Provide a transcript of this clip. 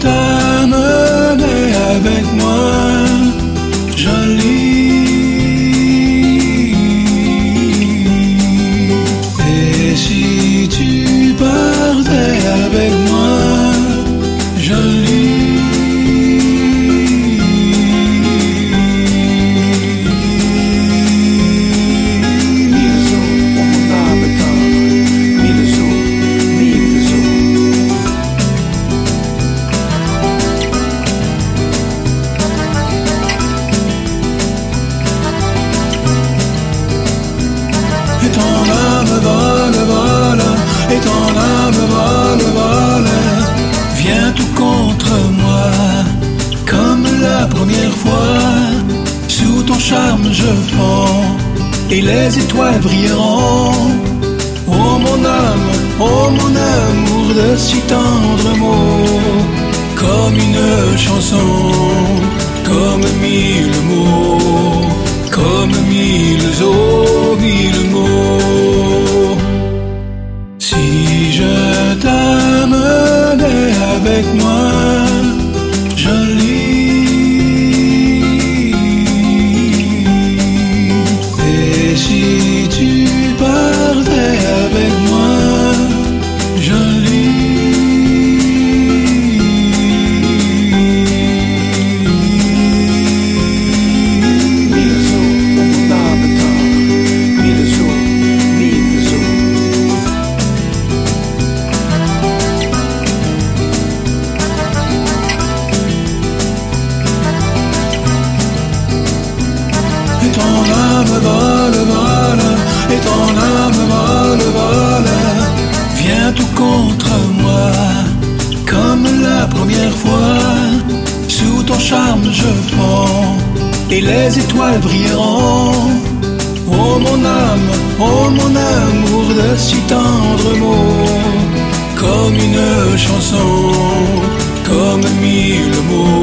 다 tout contre moi, comme la première fois, sous ton charme je fonds, et les étoiles brilleront. Oh mon âme, oh mon amour de si tendres mots, comme une chanson, comme mille première fois, sous ton charme je fonds, et les étoiles brilleront. Oh mon âme, oh mon amour de si tendres mots, comme une chanson, comme mille mots,